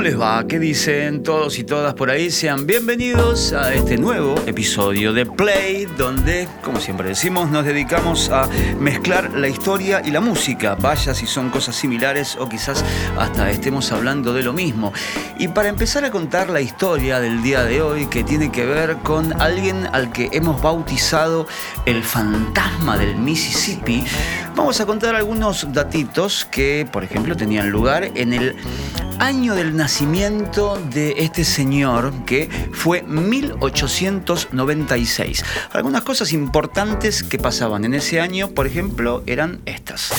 ¿Cómo les va? ¿Qué dicen todos y todas por ahí? Sean bienvenidos a este nuevo episodio de Play, donde, como siempre decimos, nos dedicamos a mezclar la historia y la música. Vaya si son cosas similares o quizás hasta estemos hablando de lo mismo. Y para empezar a contar la historia del día de hoy, que tiene que ver con alguien al que hemos bautizado el fantasma del Mississippi, vamos a contar algunos datitos que, por ejemplo, tenían lugar en el año del nacimiento de este señor que fue 1896. Algunas cosas importantes que pasaban en ese año, por ejemplo, eran estas.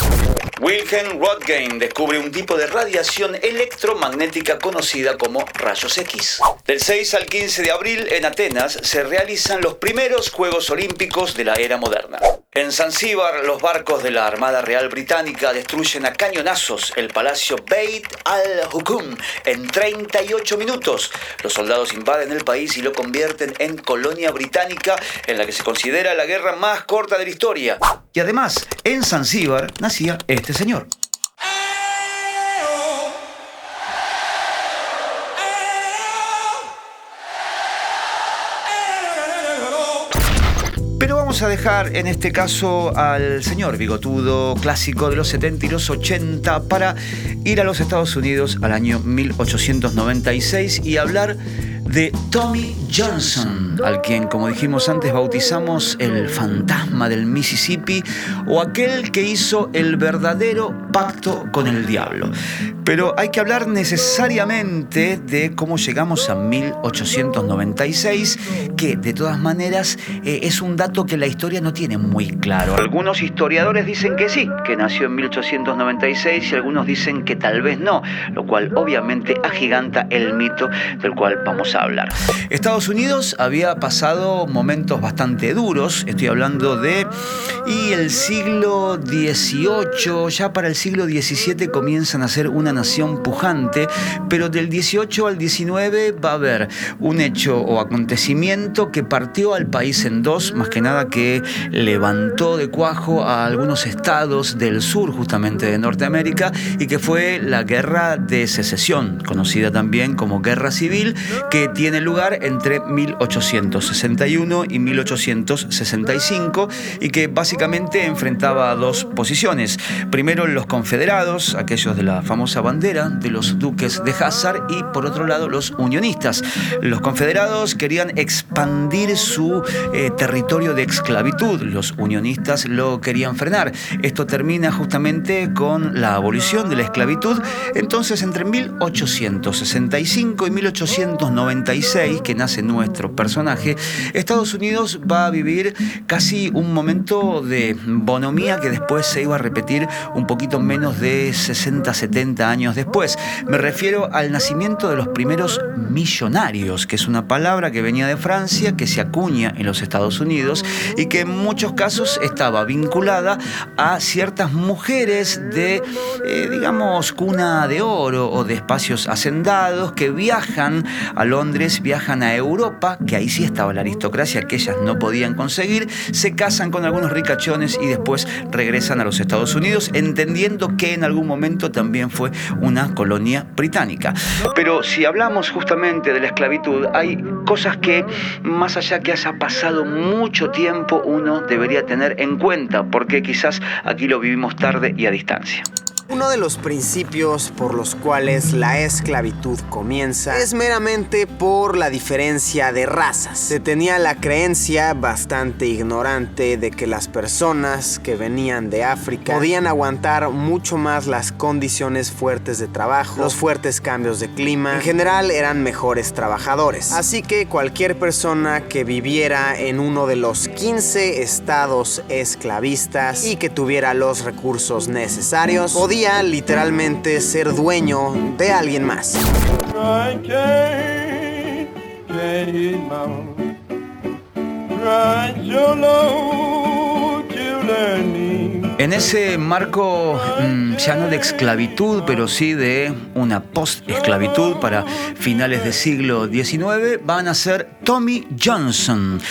Wilhelm Röntgen descubre un tipo de radiación electromagnética conocida como rayos X. Del 6 al 15 de abril en Atenas se realizan los primeros Juegos Olímpicos de la era moderna. En Zanzíbar, los barcos de la Armada Real Británica destruyen a cañonazos el palacio Beit al-Hukum en 38 minutos. Los soldados invaden el país y lo convierten en colonia británica en la que se considera la guerra más corta de la historia. Y además, en Zanzíbar nacía este señor. Vamos a dejar en este caso al señor bigotudo clásico de los 70 y los 80 para ir a los Estados Unidos al año 1896 y hablar de Tommy Johnson, al quien, como dijimos antes, bautizamos el fantasma del Mississippi o aquel que hizo el verdadero pacto con el diablo. Pero hay que hablar necesariamente de cómo llegamos a 1896, que de todas maneras eh, es un dato que la historia no tiene muy claro. Algunos historiadores dicen que sí, que nació en 1896 y algunos dicen que tal vez no, lo cual obviamente agiganta el mito del cual vamos a hablar. Estados Unidos había pasado momentos bastante duros, estoy hablando de y el siglo XVIII, ya para el siglo XVII comienzan a ser una nación pujante, pero del 18 al 19 va a haber un hecho o acontecimiento que partió al país en dos, más que nada que levantó de cuajo a algunos estados del sur justamente de Norteamérica y que fue la guerra de secesión, conocida también como guerra civil, que tiene lugar entre 1861 y 1865 y que básicamente enfrentaba dos posiciones. Primero los confederados, aquellos de la famosa bandera de los duques de Hazard y por otro lado los unionistas. Los confederados querían expandir su eh, territorio de esclavitud, los unionistas lo querían frenar. Esto termina justamente con la abolición de la esclavitud. Entonces entre 1865 y 1896, que nace nuestro personaje, Estados Unidos va a vivir casi un momento de bonomía que después se iba a repetir un poquito menos de 60, 70 años después. Me refiero al nacimiento de los primeros millonarios, que es una palabra que venía de Francia, que se acuña en los Estados Unidos y que en muchos casos estaba vinculada a ciertas mujeres de, eh, digamos, cuna de oro o de espacios hacendados que viajan a Londres, viajan a Europa, que ahí sí estaba la aristocracia que ellas no podían conseguir, se casan con algunos ricachones y después regresan a los Estados Unidos, entendiendo que en algún momento también fue una colonia británica. Pero si hablamos justamente de la esclavitud, hay cosas que, más allá que haya pasado mucho tiempo, uno debería tener en cuenta, porque quizás aquí lo vivimos tarde y a distancia. Uno de los principios por los cuales la esclavitud comienza es meramente por la diferencia de razas. Se tenía la creencia bastante ignorante de que las personas que venían de África podían aguantar mucho más las condiciones fuertes de trabajo, los fuertes cambios de clima, en general eran mejores trabajadores. Así que cualquier persona que viviera en uno de los 15 estados esclavistas y que tuviera los recursos necesarios podía literalmente ser dueño de alguien más. En ese marco mm, ya no de esclavitud, pero sí de una post-esclavitud para finales del siglo XIX, van a ser Tommy Johnson.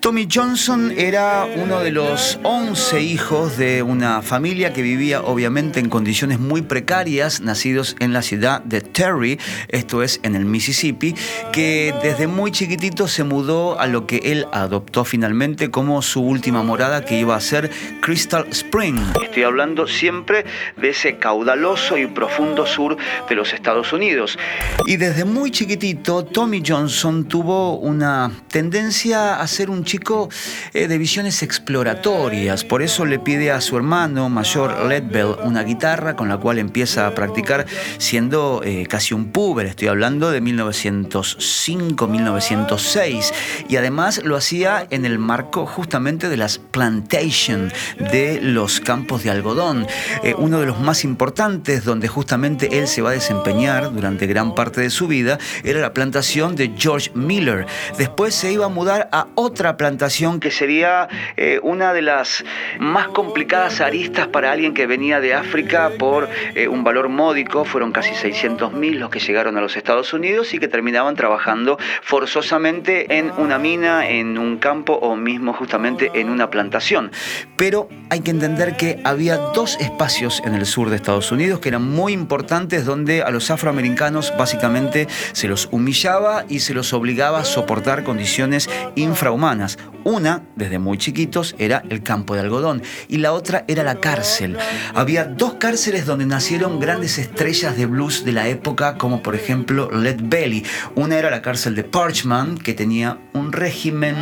Tommy Johnson era uno de los 11 hijos de una familia que vivía obviamente en condiciones muy precarias, nacidos en la ciudad de Terry, esto es en el Mississippi, que desde muy chiquitito se mudó a lo que él adoptó finalmente como su última morada que iba a ser Crystal Spring Estoy hablando siempre de ese caudaloso y profundo sur de los Estados Unidos. Y desde muy chiquitito, Tommy Johnson tuvo una tendencia a ser un chico eh, de visiones exploratorias. Por eso le pide a su hermano mayor, Ledbell, una guitarra con la cual empieza a practicar siendo eh, casi un puber. Estoy hablando de 1905-1906. Y además lo hacía en el marco justamente de las plantation de los campos de algodón, eh, uno de los más importantes donde justamente él se va a desempeñar durante gran parte de su vida, era la plantación de George Miller. Después se iba a mudar a otra plantación que sería eh, una de las más complicadas aristas para alguien que venía de África por eh, un valor módico, fueron casi 600 mil los que llegaron a los Estados Unidos y que terminaban trabajando forzosamente en una mina, en un campo o mismo justamente en una plantación. Pero hay que entender que había dos espacios en el sur de Estados Unidos que eran muy importantes donde a los afroamericanos básicamente se los humillaba y se los obligaba a soportar condiciones infrahumanas. Una, desde muy chiquitos, era el campo de algodón y la otra era la cárcel. Había dos cárceles donde nacieron grandes estrellas de blues de la época, como por ejemplo Led Belly. Una era la cárcel de Parchman, que tenía un régimen,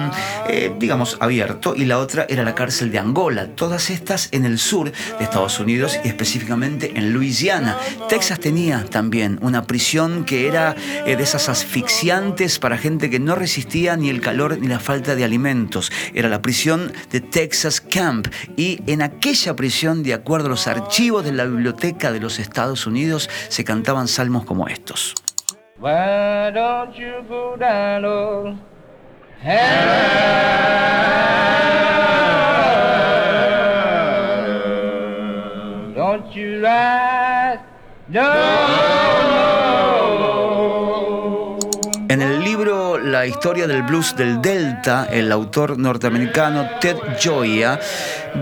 eh, digamos, abierto, y la otra era la cárcel de Angola. Todas estas en el sur de Estados Unidos y específicamente en Luisiana. Texas tenía también una prisión que era eh, de esas asfixiantes para gente que no resistía ni el calor ni la falta de alimentos. Era la prisión de Texas Camp y en aquella prisión, de acuerdo a los archivos de la Biblioteca de los Estados Unidos, se cantaban salmos como estos. Historia del blues del Delta, el autor norteamericano Ted Gioia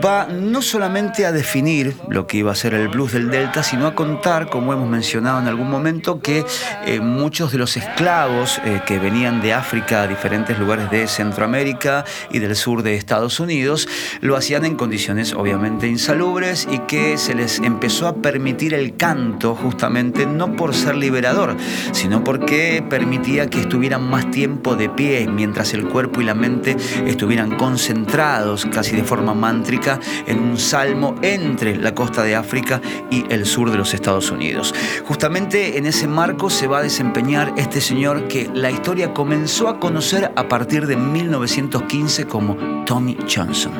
va no solamente a definir lo que iba a ser el blues del Delta, sino a contar, como hemos mencionado en algún momento, que eh, muchos de los esclavos eh, que venían de África a diferentes lugares de Centroamérica y del sur de Estados Unidos lo hacían en condiciones obviamente insalubres y que se les empezó a permitir el canto justamente no por ser liberador, sino porque permitía que estuvieran más tiempo de pie mientras el cuerpo y la mente estuvieran concentrados casi de forma mántrica en un salmo entre la costa de África y el sur de los Estados Unidos. Justamente en ese marco se va a desempeñar este señor que la historia comenzó a conocer a partir de 1915 como Tommy Johnson.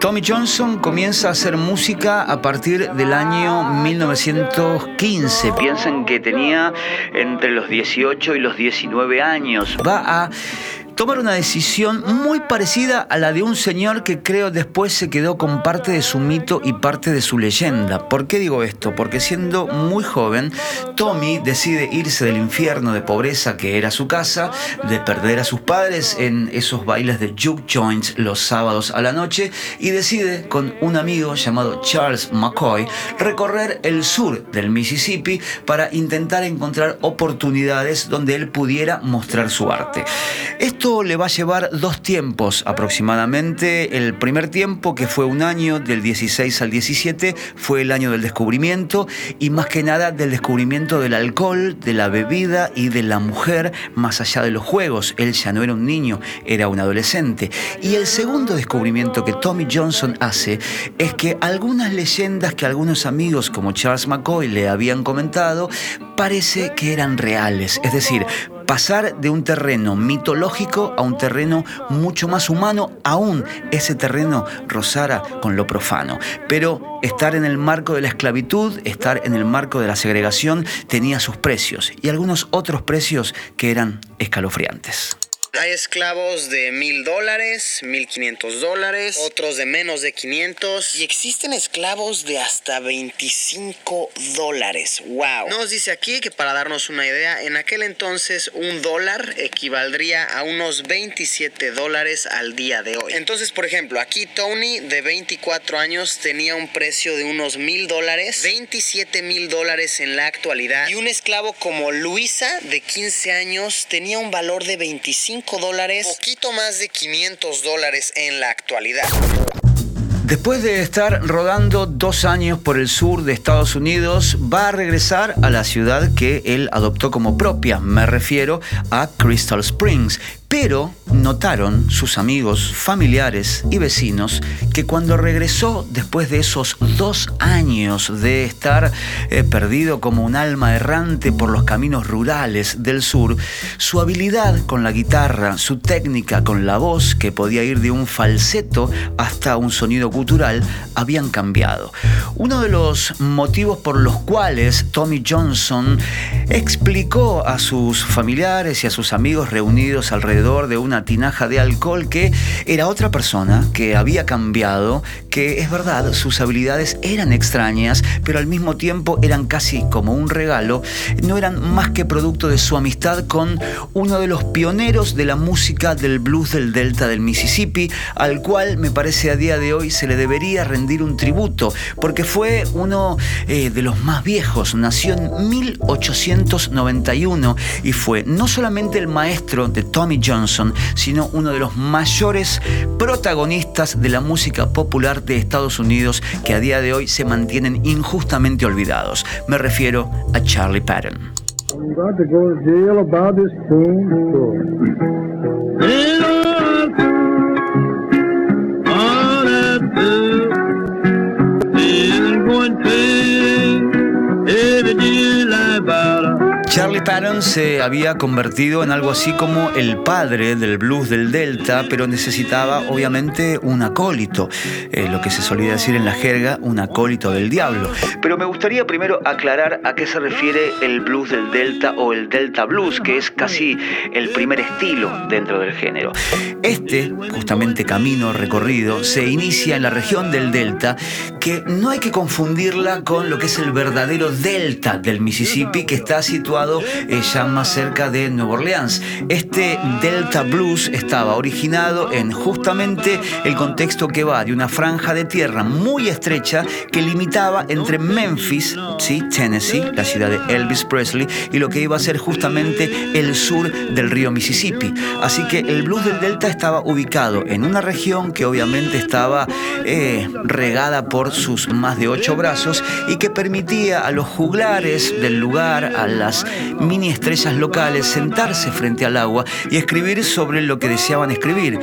Tommy Johnson comienza a hacer música a partir del año 1915. Piensen que tenía entre los 18 y los 19 años. Va a tomar una decisión muy parecida a la de un señor que creo después se quedó con parte de su mito y parte de su leyenda. ¿Por qué digo esto? Porque siendo muy joven, Tommy decide irse del infierno de pobreza que era su casa, de perder a sus padres en esos bailes de juke joints los sábados a la noche y decide con un amigo llamado Charles McCoy recorrer el sur del Mississippi para intentar encontrar oportunidades donde él pudiera mostrar su arte. Le va a llevar dos tiempos aproximadamente. El primer tiempo, que fue un año del 16 al 17, fue el año del descubrimiento y más que nada del descubrimiento del alcohol, de la bebida y de la mujer más allá de los juegos. Él ya no era un niño, era un adolescente. Y el segundo descubrimiento que Tommy Johnson hace es que algunas leyendas que algunos amigos como Charles McCoy le habían comentado parece que eran reales. Es decir, pasar de un terreno mitológico a un terreno mucho más humano, aún ese terreno rozara con lo profano. Pero estar en el marco de la esclavitud, estar en el marco de la segregación, tenía sus precios y algunos otros precios que eran escalofriantes. Hay esclavos de mil dólares, mil quinientos dólares, otros de menos de 500 y existen esclavos de hasta 25 dólares. ¡Wow! Nos dice aquí que para darnos una idea, en aquel entonces un dólar equivaldría a unos 27 dólares al día de hoy. Entonces, por ejemplo, aquí Tony de 24 años tenía un precio de unos mil dólares, 27 mil dólares en la actualidad y un esclavo como Luisa de 15 años tenía un valor de 25 dólares, poquito más de 500 dólares en la actualidad. Después de estar rodando dos años por el sur de Estados Unidos, va a regresar a la ciudad que él adoptó como propia. Me refiero a Crystal Springs, pero notaron sus amigos, familiares y vecinos que cuando regresó después de esos dos años de estar eh, perdido como un alma errante por los caminos rurales del sur, su habilidad con la guitarra, su técnica con la voz, que podía ir de un falseto hasta un sonido gutural, habían cambiado. Uno de los motivos por los cuales Tommy Johnson explicó a sus familiares y a sus amigos reunidos alrededor de una tinaja de alcohol que era otra persona, que había cambiado, que es verdad, sus habilidades eran extrañas, pero al mismo tiempo eran casi como un regalo, no eran más que producto de su amistad con uno de los pioneros de la música del blues del Delta del Mississippi, al cual me parece a día de hoy se le debería rendir un tributo, porque fue uno eh, de los más viejos, nació en 1891 y fue no solamente el maestro de Tommy Johnson, sino uno de los mayores protagonistas de la música popular de Estados Unidos que a día de hoy se mantienen injustamente olvidados. Me refiero a Charlie Patton. Charlie Patton se había convertido en algo así como el padre del blues del Delta, pero necesitaba obviamente un acólito, eh, lo que se solía decir en la jerga, un acólito del diablo. Pero me gustaría primero aclarar a qué se refiere el blues del Delta o el Delta Blues, que es casi el primer estilo dentro del género. Este, justamente camino recorrido, se inicia en la región del Delta, que no hay que confundirla con lo que es el verdadero Delta del Mississippi, que está situado eh, ya más cerca de Nueva Orleans. Este Delta Blues estaba originado en justamente el contexto que va de una franja de tierra muy estrecha que limitaba entre Memphis, ¿sí? Tennessee, la ciudad de Elvis Presley, y lo que iba a ser justamente el sur del río Mississippi. Así que el blues del Delta estaba ubicado en una región que obviamente estaba eh, regada por sus más de ocho brazos y que permitía a los juglares del lugar, a las mini estrellas locales sentarse frente al agua y escribir sobre lo que deseaban escribir.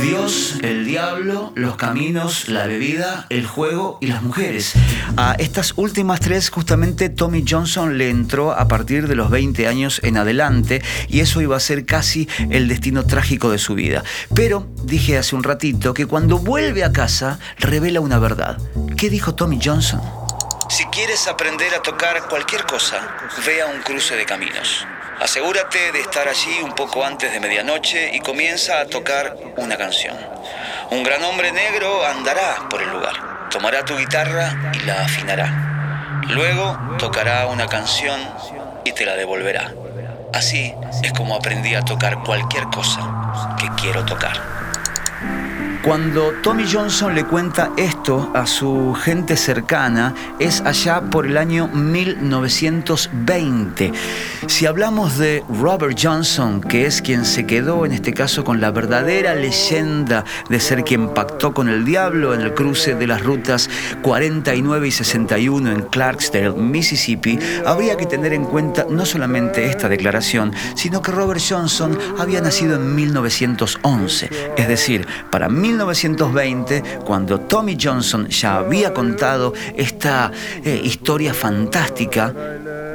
Dios, el diablo, los caminos, la bebida, el juego y las mujeres. A estas últimas tres justamente Tommy Johnson le entró a partir de los 20 años en adelante y eso iba a ser casi el destino trágico de su vida. Pero dije hace un ratito que cuando vuelve a casa revela una verdad. ¿Qué dijo Tommy Johnson? Si quieres aprender a tocar cualquier cosa, ve a un cruce de caminos. Asegúrate de estar allí un poco antes de medianoche y comienza a tocar una canción. Un gran hombre negro andará por el lugar, tomará tu guitarra y la afinará. Luego tocará una canción y te la devolverá. Así es como aprendí a tocar cualquier cosa que quiero tocar. Cuando Tommy Johnson le cuenta esto a su gente cercana, es allá por el año 1920. Si hablamos de Robert Johnson, que es quien se quedó en este caso con la verdadera leyenda de ser quien pactó con el diablo en el cruce de las rutas 49 y 61 en Clarksdale, Mississippi, habría que tener en cuenta no solamente esta declaración, sino que Robert Johnson había nacido en 1911, es decir, para 1920, cuando Tommy Johnson ya había contado esta eh, historia fantástica,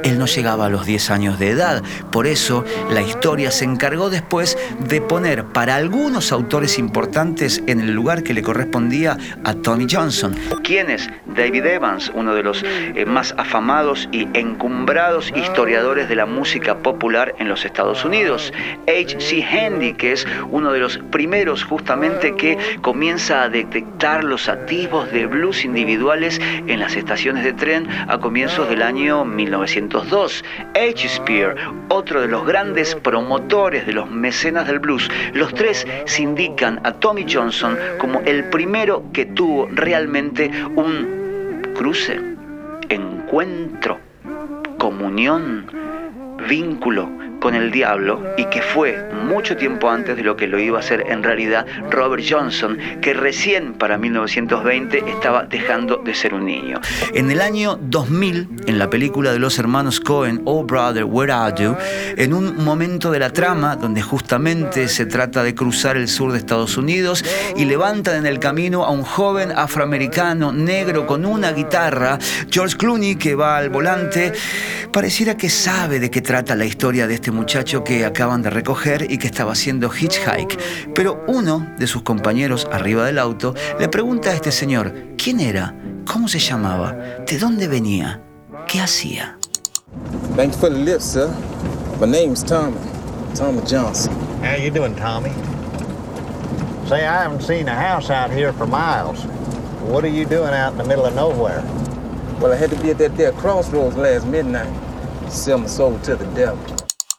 él no llegaba a los 10 años de edad. Por eso la historia se encargó después de poner para algunos autores importantes en el lugar que le correspondía a Tony Johnson. ¿Quién es? David Evans, uno de los eh, más afamados y encumbrados historiadores de la música popular en los Estados Unidos. H.C. Handy, que es uno de los primeros justamente que comienza a detectar los atisbos de blues individuales en las estaciones de tren a comienzos del año 1902. H. Spear, otro de los grandes promotores de los mecenas del blues. Los tres se indican a Tommy Johnson como el primero que tuvo realmente un cruce, encuentro, comunión, vínculo con el diablo y que fue mucho tiempo antes de lo que lo iba a hacer en realidad Robert Johnson, que recién para 1920 estaba dejando de ser un niño. En el año 2000, en la película de los hermanos Cohen, Oh Brother, Where Are You, en un momento de la trama donde justamente se trata de cruzar el sur de Estados Unidos y levantan en el camino a un joven afroamericano negro con una guitarra, George Clooney que va al volante, pareciera que sabe de qué trata la historia de este muchacho que acaban de recoger y que estaba haciendo hitchhike. Pero uno de sus compañeros arriba del auto le pregunta a este señor, ¿quién era? ¿Cómo se llamaba? ¿De dónde venía? ¿Qué hacía? Thanks for the lift, sir. My name's Tommy. Tommy Johnson. How you doing, Tommy? Say, I haven't seen a house out here for miles. What are you doing out in the middle of nowhere? Well, I had to be at that there crossroads last midnight. Sell my soul to the devil.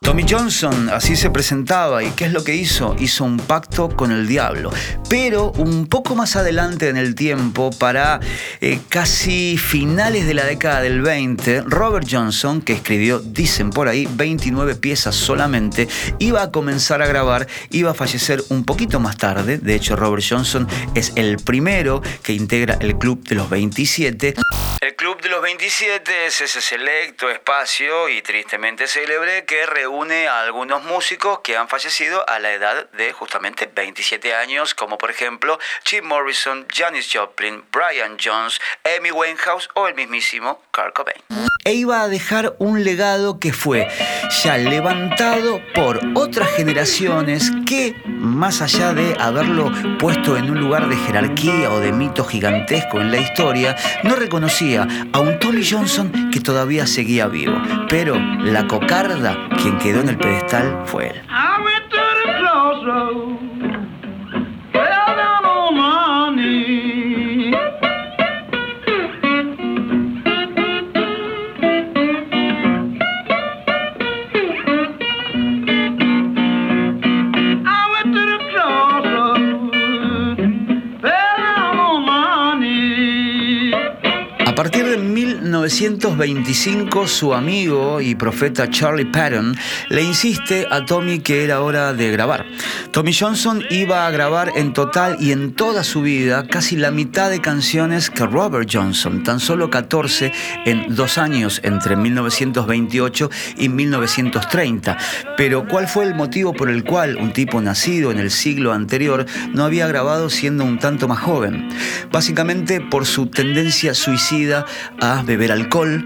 Tommy Johnson así se presentaba y ¿qué es lo que hizo? Hizo un pacto con el diablo. Pero un poco más adelante en el tiempo, para eh, casi finales de la década del 20, Robert Johnson, que escribió, dicen por ahí, 29 piezas solamente, iba a comenzar a grabar, iba a fallecer un poquito más tarde. De hecho, Robert Johnson es el primero que integra el Club de los 27. El Club de los 27 es ese selecto espacio y tristemente célebre que reúne a algunos músicos que han fallecido a la edad de justamente 27 años, como por ejemplo Jim Morrison, Janis Joplin, Brian Jones, Amy Winehouse o el mismísimo Kurt Cobain. E iba a dejar un legado que fue ya levantado por otras generaciones que, más allá de haberlo puesto en un lugar de jerarquía o de mito gigantesco en la historia, no reconocía a un Tommy Johnson que todavía seguía vivo. Pero la cocarda, quien quedó en el pedestal, fue él. 1925, su amigo y profeta Charlie Patton le insiste a Tommy que era hora de grabar. Tommy Johnson iba a grabar en total y en toda su vida casi la mitad de canciones que Robert Johnson, tan solo 14 en dos años entre 1928 y 1930. Pero ¿cuál fue el motivo por el cual un tipo nacido en el siglo anterior no había grabado siendo un tanto más joven? Básicamente por su tendencia suicida a beber alcohol,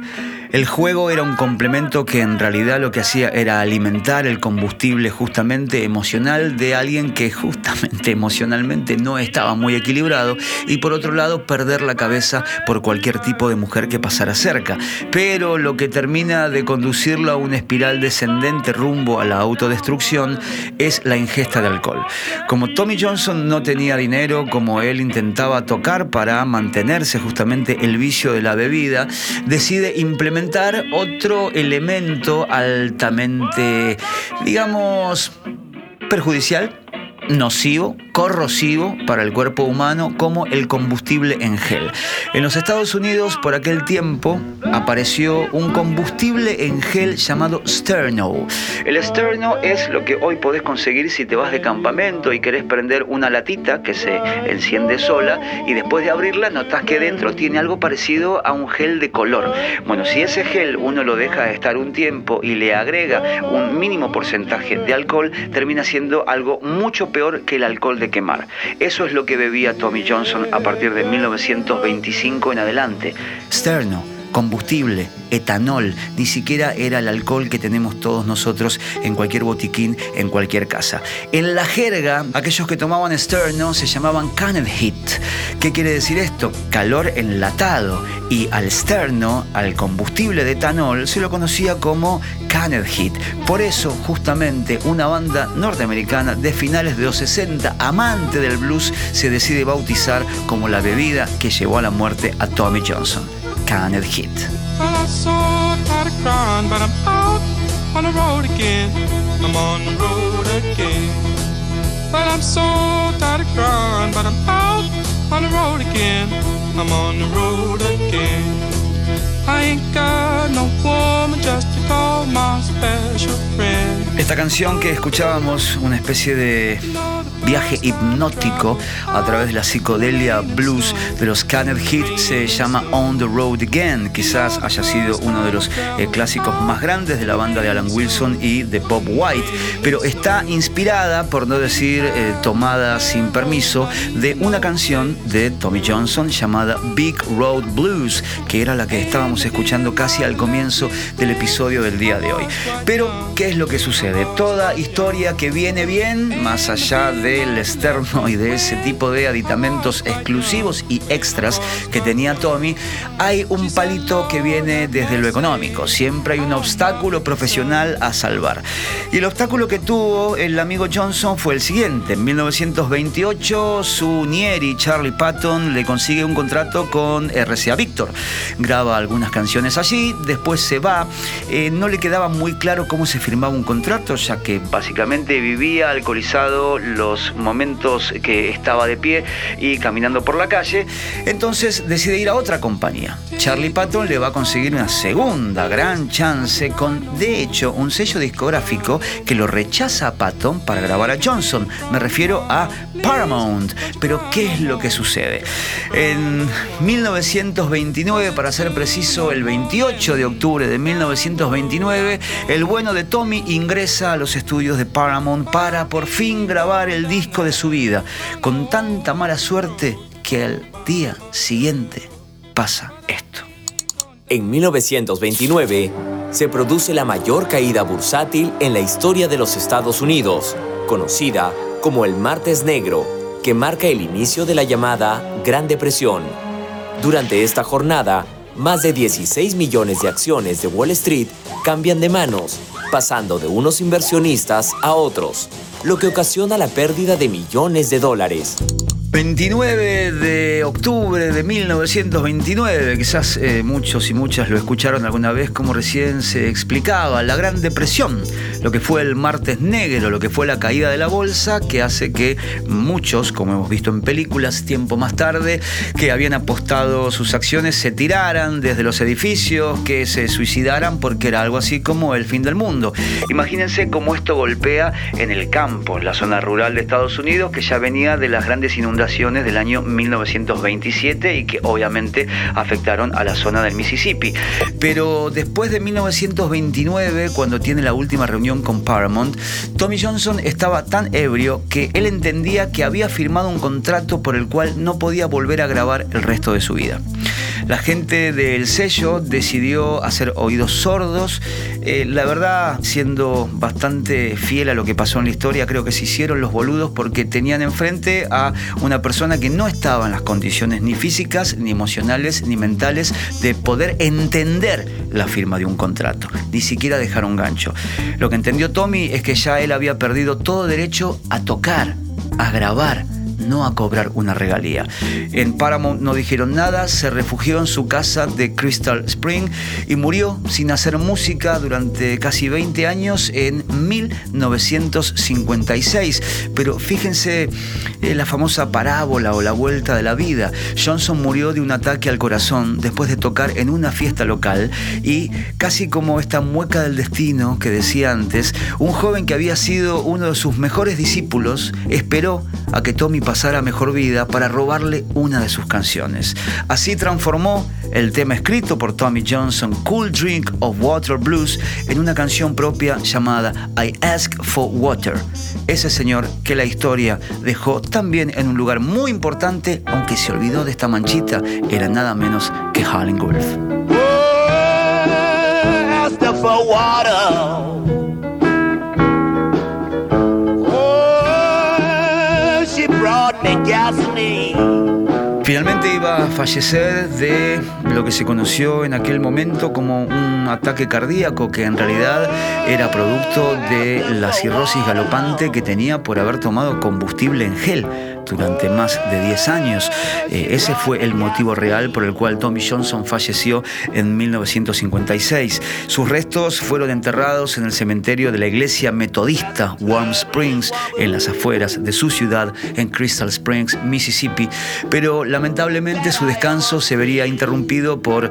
el juego era un complemento que en realidad lo que hacía era alimentar el combustible justamente emocional de alguien que justamente emocionalmente no estaba muy equilibrado y por otro lado perder la cabeza por cualquier tipo de mujer que pasara cerca. Pero lo que termina de conducirlo a una espiral descendente rumbo a la autodestrucción es la ingesta de alcohol. Como Tommy Johnson no tenía dinero, como él intentaba tocar para mantenerse justamente el vicio de la bebida, decide implementar otro elemento altamente, digamos, perjudicial, nocivo corrosivo para el cuerpo humano como el combustible en gel. En los Estados Unidos, por aquel tiempo, apareció un combustible en gel llamado Sterno. El Sterno es lo que hoy podés conseguir si te vas de campamento y querés prender una latita que se enciende sola y después de abrirla notas que dentro tiene algo parecido a un gel de color. Bueno, si ese gel uno lo deja estar un tiempo y le agrega un mínimo porcentaje de alcohol, termina siendo algo mucho peor que el alcohol de quemar. Eso es lo que bebía Tommy Johnson a partir de 1925 en adelante. Sterno combustible, etanol, ni siquiera era el alcohol que tenemos todos nosotros en cualquier botiquín, en cualquier casa. En la jerga, aquellos que tomaban Sterno se llamaban canned heat. ¿Qué quiere decir esto? Calor enlatado. Y al sterno, al combustible de etanol, se lo conocía como canned heat. Por eso, justamente, una banda norteamericana de finales de los 60, amante del blues, se decide bautizar como la bebida que llevó a la muerte a Tommy Johnson. Special friend. Esta canción que escuchábamos, una especie de viaje hipnótico a través de la psicodelia blues de los Canned Heat se llama On the Road Again. Quizás haya sido uno de los eh, clásicos más grandes de la banda de Alan Wilson y de Bob White, pero está inspirada, por no decir eh, tomada sin permiso, de una canción de Tommy Johnson llamada Big Road Blues, que era la que estábamos escuchando casi al comienzo del episodio del día de hoy. Pero, ¿qué es lo que sucede? Toda historia que viene bien, más allá de del externo y de ese tipo de aditamentos exclusivos y extras que tenía Tommy, hay un palito que viene desde lo económico. Siempre hay un obstáculo profesional a salvar. Y el obstáculo que tuvo el amigo Johnson fue el siguiente. En 1928 su Nieri, Charlie Patton, le consigue un contrato con RCA Victor. Graba algunas canciones allí, después se va. Eh, no le quedaba muy claro cómo se firmaba un contrato, ya que básicamente vivía alcoholizado los momentos que estaba de pie y caminando por la calle, entonces decide ir a otra compañía. Charlie Patton le va a conseguir una segunda gran chance con, de hecho, un sello discográfico que lo rechaza a Patton para grabar a Johnson. Me refiero a Paramount. Pero, ¿qué es lo que sucede? En 1929, para ser preciso, el 28 de octubre de 1929, el bueno de Tommy ingresa a los estudios de Paramount para por fin grabar el disco de su vida, con tanta mala suerte que al día siguiente pasa esto. En 1929 se produce la mayor caída bursátil en la historia de los Estados Unidos, conocida como el Martes Negro, que marca el inicio de la llamada Gran Depresión. Durante esta jornada, más de 16 millones de acciones de Wall Street cambian de manos, pasando de unos inversionistas a otros, lo que ocasiona la pérdida de millones de dólares. 29 de octubre de 1929, quizás eh, muchos y muchas lo escucharon alguna vez como recién se explicaba, la Gran Depresión, lo que fue el martes negro, lo que fue la caída de la bolsa, que hace que muchos, como hemos visto en películas tiempo más tarde, que habían apostado sus acciones se tiraran desde los edificios, que se suicidaran porque era algo así como el fin del mundo. Imagínense cómo esto golpea en el campo, en la zona rural de Estados Unidos, que ya venía de las grandes inundaciones del año 1927 y que obviamente afectaron a la zona del Mississippi. Pero después de 1929, cuando tiene la última reunión con Paramount, Tommy Johnson estaba tan ebrio que él entendía que había firmado un contrato por el cual no podía volver a grabar el resto de su vida. La gente del sello decidió hacer oídos sordos. Eh, la verdad, siendo bastante fiel a lo que pasó en la historia, creo que se hicieron los boludos porque tenían enfrente a una persona que no estaba en las condiciones ni físicas, ni emocionales, ni mentales de poder entender la firma de un contrato, ni siquiera dejar un gancho. Lo que entendió Tommy es que ya él había perdido todo derecho a tocar, a grabar, no a cobrar una regalía. En Paramount no dijeron nada, se refugió en su casa de Crystal Spring y murió sin hacer música durante casi 20 años en 1956. Pero fíjense en la famosa parábola o la vuelta de la vida. Johnson murió de un ataque al corazón después de tocar en una fiesta local y casi como esta mueca del destino que decía antes, un joven que había sido uno de sus mejores discípulos esperó a que Tommy pasara mejor vida para robarle una de sus canciones. Así transformó el tema escrito por Tommy Johnson, Cool Drink of Water Blues, en una canción propia llamada I Ask for Water. Ese señor que la historia dejó también en un lugar muy importante, aunque se olvidó de esta manchita, era nada menos que Howlin' Wolf. Finalmente iba a fallecer de lo que se conoció en aquel momento como un ataque cardíaco que en realidad era producto de la cirrosis galopante que tenía por haber tomado combustible en gel durante más de 10 años. Eh, ese fue el motivo real por el cual Tommy Johnson falleció en 1956. Sus restos fueron enterrados en el cementerio de la iglesia metodista Warm Springs, en las afueras de su ciudad, en Crystal Springs, Mississippi, pero lamentablemente su descanso se vería interrumpido por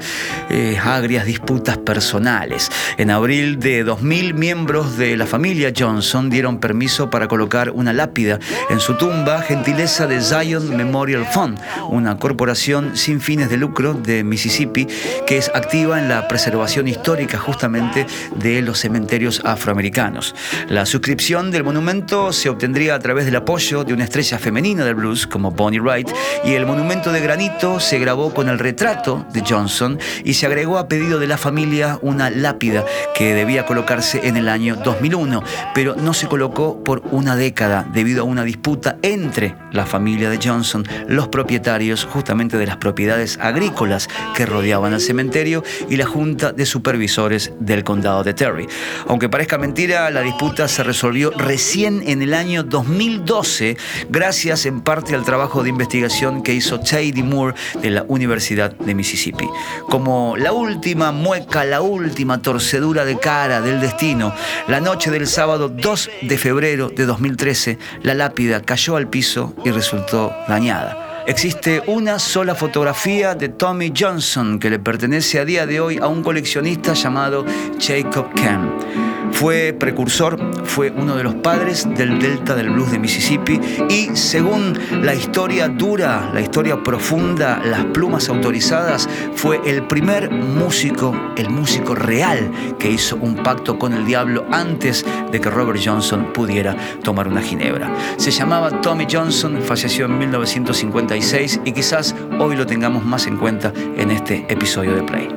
eh, agrias disputas personales. En abril de 2000, miembros de la familia Johnson dieron permiso para colocar una lápida en su tumba, gentileza de Zion Memorial Fund, una corporación sin fines de lucro de Mississippi que es activa en la preservación histórica justamente de los cementerios afroamericanos. La suscripción del monumento se obtendría a través del apoyo de una estrella femenina del blues como Bonnie Wright y el monumento de granito se grabó con el retrato de Johnson y se agregó a pedido de la familia una lápida que debía colocarse en el año 2001, pero no se colocó por una década debido a una disputa entre la familia de Johnson, los propietarios justamente de las propiedades agrícolas que rodeaban el cementerio y la junta de supervisores del condado de Terry. Aunque parezca mentira, la disputa se resolvió recién en el año 2012, gracias en parte al trabajo de investigación que hizo Chady Moore de la Universidad de Mississippi. Como la última mueca, la última torcedura de cara del destino, la noche del sábado 2 de febrero de 2013, la lápida cayó al piso y resultó dañada. Existe una sola fotografía de Tommy Johnson que le pertenece a día de hoy a un coleccionista llamado Jacob Kemp. Fue precursor, fue uno de los padres del Delta del Blues de Mississippi y según la historia dura, la historia profunda, las plumas autorizadas, fue el primer músico, el músico real que hizo un pacto con el diablo antes de que Robert Johnson pudiera tomar una ginebra. Se llamaba Tommy Johnson, falleció en 1956 y quizás hoy lo tengamos más en cuenta en este episodio de Play.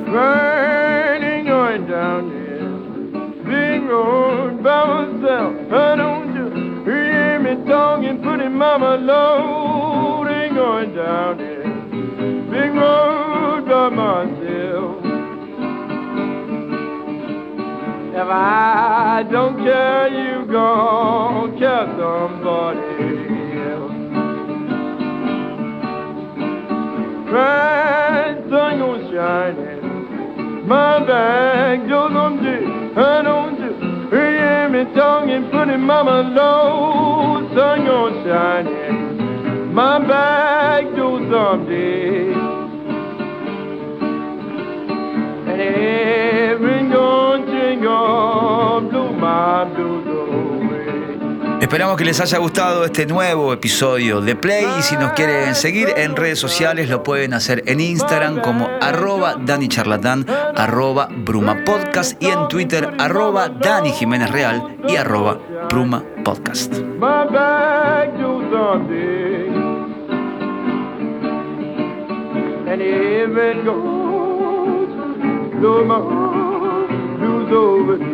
Big road by myself. I don't you hear me talking, putting mama load ain't going down there. Big road by myself. If I don't care, you gon' care somebody else. Bright sun goes shining, my back on deep. I don't you hear me tonguing, putting mama low, sun gonna shine my back do someday. And every gonna jingle, blew my blues Esperamos que les haya gustado este nuevo episodio de Play y si nos quieren seguir en redes sociales lo pueden hacer en Instagram como arroba Dani Charlatán, arroba Bruma Podcast y en Twitter arroba Dani Jiménez Real y arroba Bruma Podcast. And